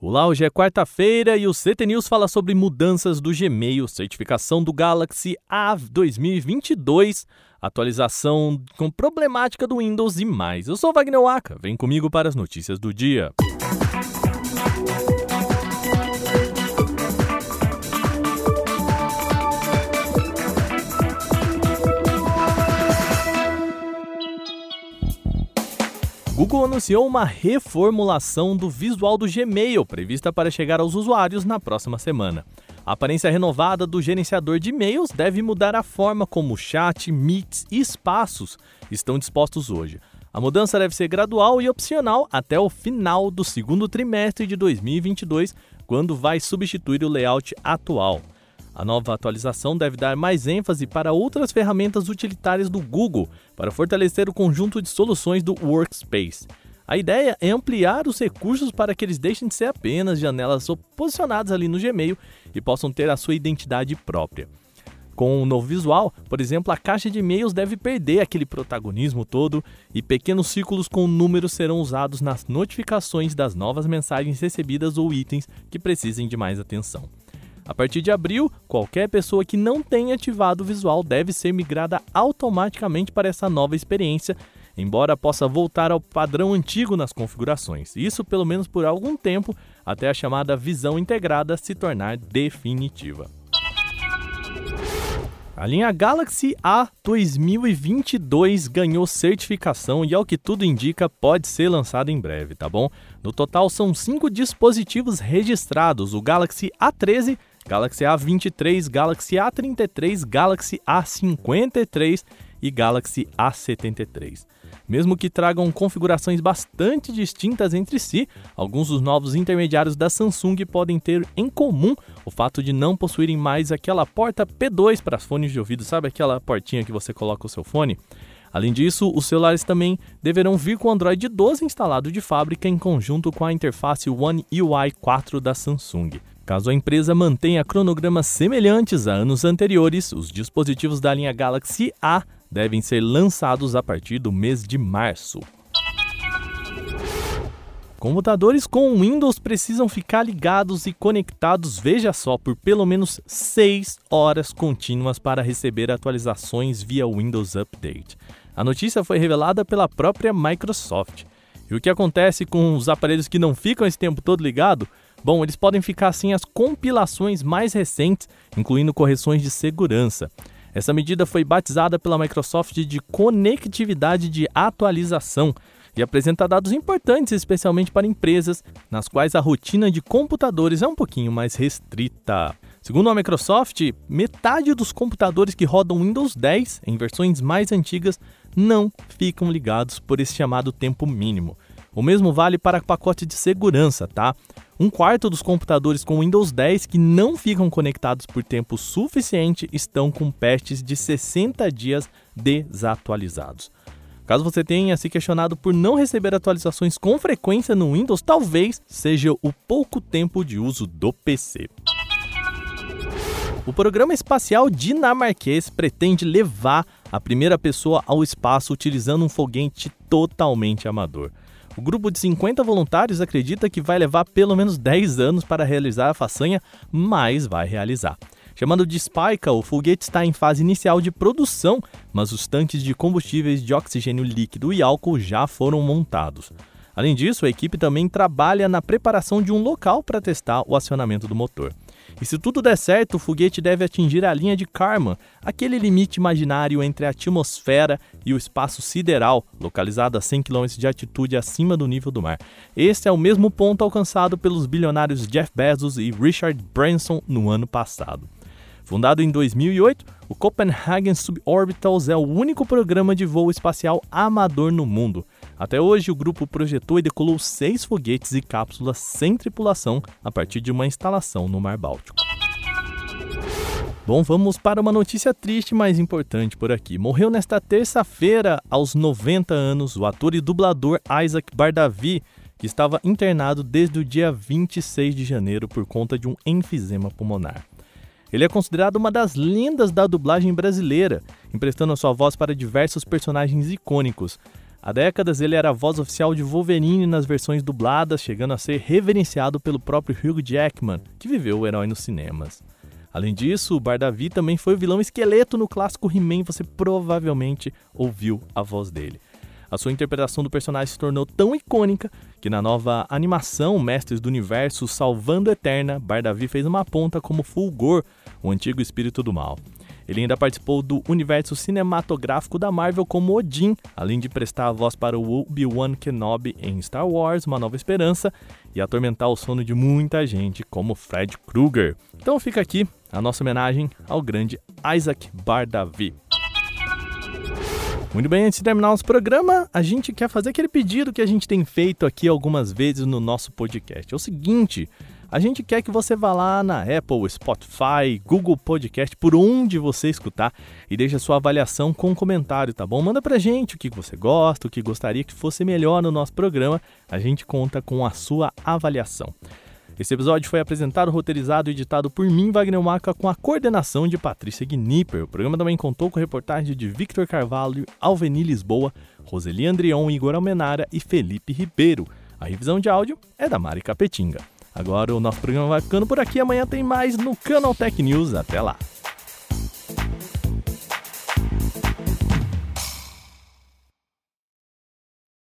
Olá, hoje é quarta-feira e o CT News fala sobre mudanças do Gmail, certificação do Galaxy A 2022, atualização com problemática do Windows e mais. Eu sou Wagner Waka, vem comigo para as notícias do dia. Google anunciou uma reformulação do visual do Gmail, prevista para chegar aos usuários na próxima semana. A aparência renovada do gerenciador de e-mails deve mudar a forma como chat, meets e espaços estão dispostos hoje. A mudança deve ser gradual e opcional até o final do segundo trimestre de 2022, quando vai substituir o layout atual. A nova atualização deve dar mais ênfase para outras ferramentas utilitárias do Google para fortalecer o conjunto de soluções do Workspace. A ideia é ampliar os recursos para que eles deixem de ser apenas janelas posicionadas ali no Gmail e possam ter a sua identidade própria. Com o novo visual, por exemplo, a caixa de e-mails deve perder aquele protagonismo todo e pequenos círculos com números serão usados nas notificações das novas mensagens recebidas ou itens que precisem de mais atenção. A partir de abril, qualquer pessoa que não tenha ativado o visual deve ser migrada automaticamente para essa nova experiência, embora possa voltar ao padrão antigo nas configurações. Isso pelo menos por algum tempo, até a chamada visão integrada se tornar definitiva. A linha Galaxy A 2022 ganhou certificação e, ao que tudo indica, pode ser lançada em breve, tá bom? No total, são cinco dispositivos registrados: o Galaxy A13, Galaxy A23, Galaxy A33, Galaxy A53 e Galaxy A73. Mesmo que tragam configurações bastante distintas entre si, alguns dos novos intermediários da Samsung podem ter em comum o fato de não possuírem mais aquela porta P2 para fones de ouvido, sabe aquela portinha que você coloca o seu fone? Além disso, os celulares também deverão vir com o Android 12 instalado de fábrica em conjunto com a interface One UI 4 da Samsung. Caso a empresa mantenha cronogramas semelhantes a anos anteriores, os dispositivos da linha Galaxy A devem ser lançados a partir do mês de março. Computadores com Windows precisam ficar ligados e conectados, veja só, por pelo menos 6 horas contínuas para receber atualizações via Windows Update. A notícia foi revelada pela própria Microsoft. E o que acontece com os aparelhos que não ficam esse tempo todo ligado? Bom, eles podem ficar sem as compilações mais recentes, incluindo correções de segurança. Essa medida foi batizada pela Microsoft de conectividade de atualização e apresenta dados importantes, especialmente para empresas nas quais a rotina de computadores é um pouquinho mais restrita. Segundo a Microsoft, metade dos computadores que rodam Windows 10 em versões mais antigas não ficam ligados por esse chamado tempo mínimo. O mesmo vale para pacote de segurança, tá? Um quarto dos computadores com Windows 10 que não ficam conectados por tempo suficiente estão com patches de 60 dias desatualizados. Caso você tenha se questionado por não receber atualizações com frequência no Windows, talvez seja o pouco tempo de uso do PC. O programa espacial dinamarquês pretende levar a primeira pessoa ao espaço utilizando um foguete totalmente amador. O grupo de 50 voluntários acredita que vai levar pelo menos 10 anos para realizar a façanha, mas vai realizar. Chamado de Spica, o foguete está em fase inicial de produção, mas os tanques de combustíveis de oxigênio líquido e álcool já foram montados. Além disso, a equipe também trabalha na preparação de um local para testar o acionamento do motor. E se tudo der certo, o foguete deve atingir a linha de Karman, aquele limite imaginário entre a atmosfera e o espaço sideral, localizado a 100 km de altitude acima do nível do mar. Este é o mesmo ponto alcançado pelos bilionários Jeff Bezos e Richard Branson no ano passado. Fundado em 2008, o Copenhagen Suborbitals é o único programa de voo espacial amador no mundo. Até hoje, o grupo projetou e decolou seis foguetes e cápsulas sem tripulação a partir de uma instalação no Mar Báltico. Bom, vamos para uma notícia triste, mas importante por aqui. Morreu nesta terça-feira, aos 90 anos, o ator e dublador Isaac Bardavi, que estava internado desde o dia 26 de janeiro por conta de um enfisema pulmonar. Ele é considerado uma das lendas da dublagem brasileira, emprestando a sua voz para diversos personagens icônicos, Há décadas ele era a voz oficial de Wolverine nas versões dubladas, chegando a ser reverenciado pelo próprio Hugh Jackman, que viveu o herói nos cinemas. Além disso, o Bardavi também foi o vilão esqueleto no clássico He-Man, você provavelmente ouviu a voz dele. A sua interpretação do personagem se tornou tão icônica que na nova animação Mestres do Universo Salvando Eterna, Bardavi fez uma ponta como Fulgor, o antigo espírito do mal. Ele ainda participou do universo cinematográfico da Marvel como Odin, além de prestar a voz para o Obi-Wan Kenobi em Star Wars Uma Nova Esperança e atormentar o sono de muita gente como Fred Krueger. Então fica aqui a nossa homenagem ao grande Isaac Bardavi. Muito bem, antes de terminar nosso programa, a gente quer fazer aquele pedido que a gente tem feito aqui algumas vezes no nosso podcast. É o seguinte, a gente quer que você vá lá na Apple, Spotify, Google Podcast, por onde você escutar e deixe a sua avaliação com um comentário, tá bom? Manda pra gente o que você gosta, o que gostaria que fosse melhor no nosso programa. A gente conta com a sua avaliação. Esse episódio foi apresentado, roteirizado e editado por mim, Wagner Maca, com a coordenação de Patrícia Gnipper. O programa também contou com reportagem de Victor Carvalho, Alveni Lisboa, Roseli Andrion, Igor Almenara e Felipe Ribeiro. A revisão de áudio é da Mari Capetinga. Agora o nosso programa vai ficando por aqui. Amanhã tem mais no Canal Tech News. Até lá!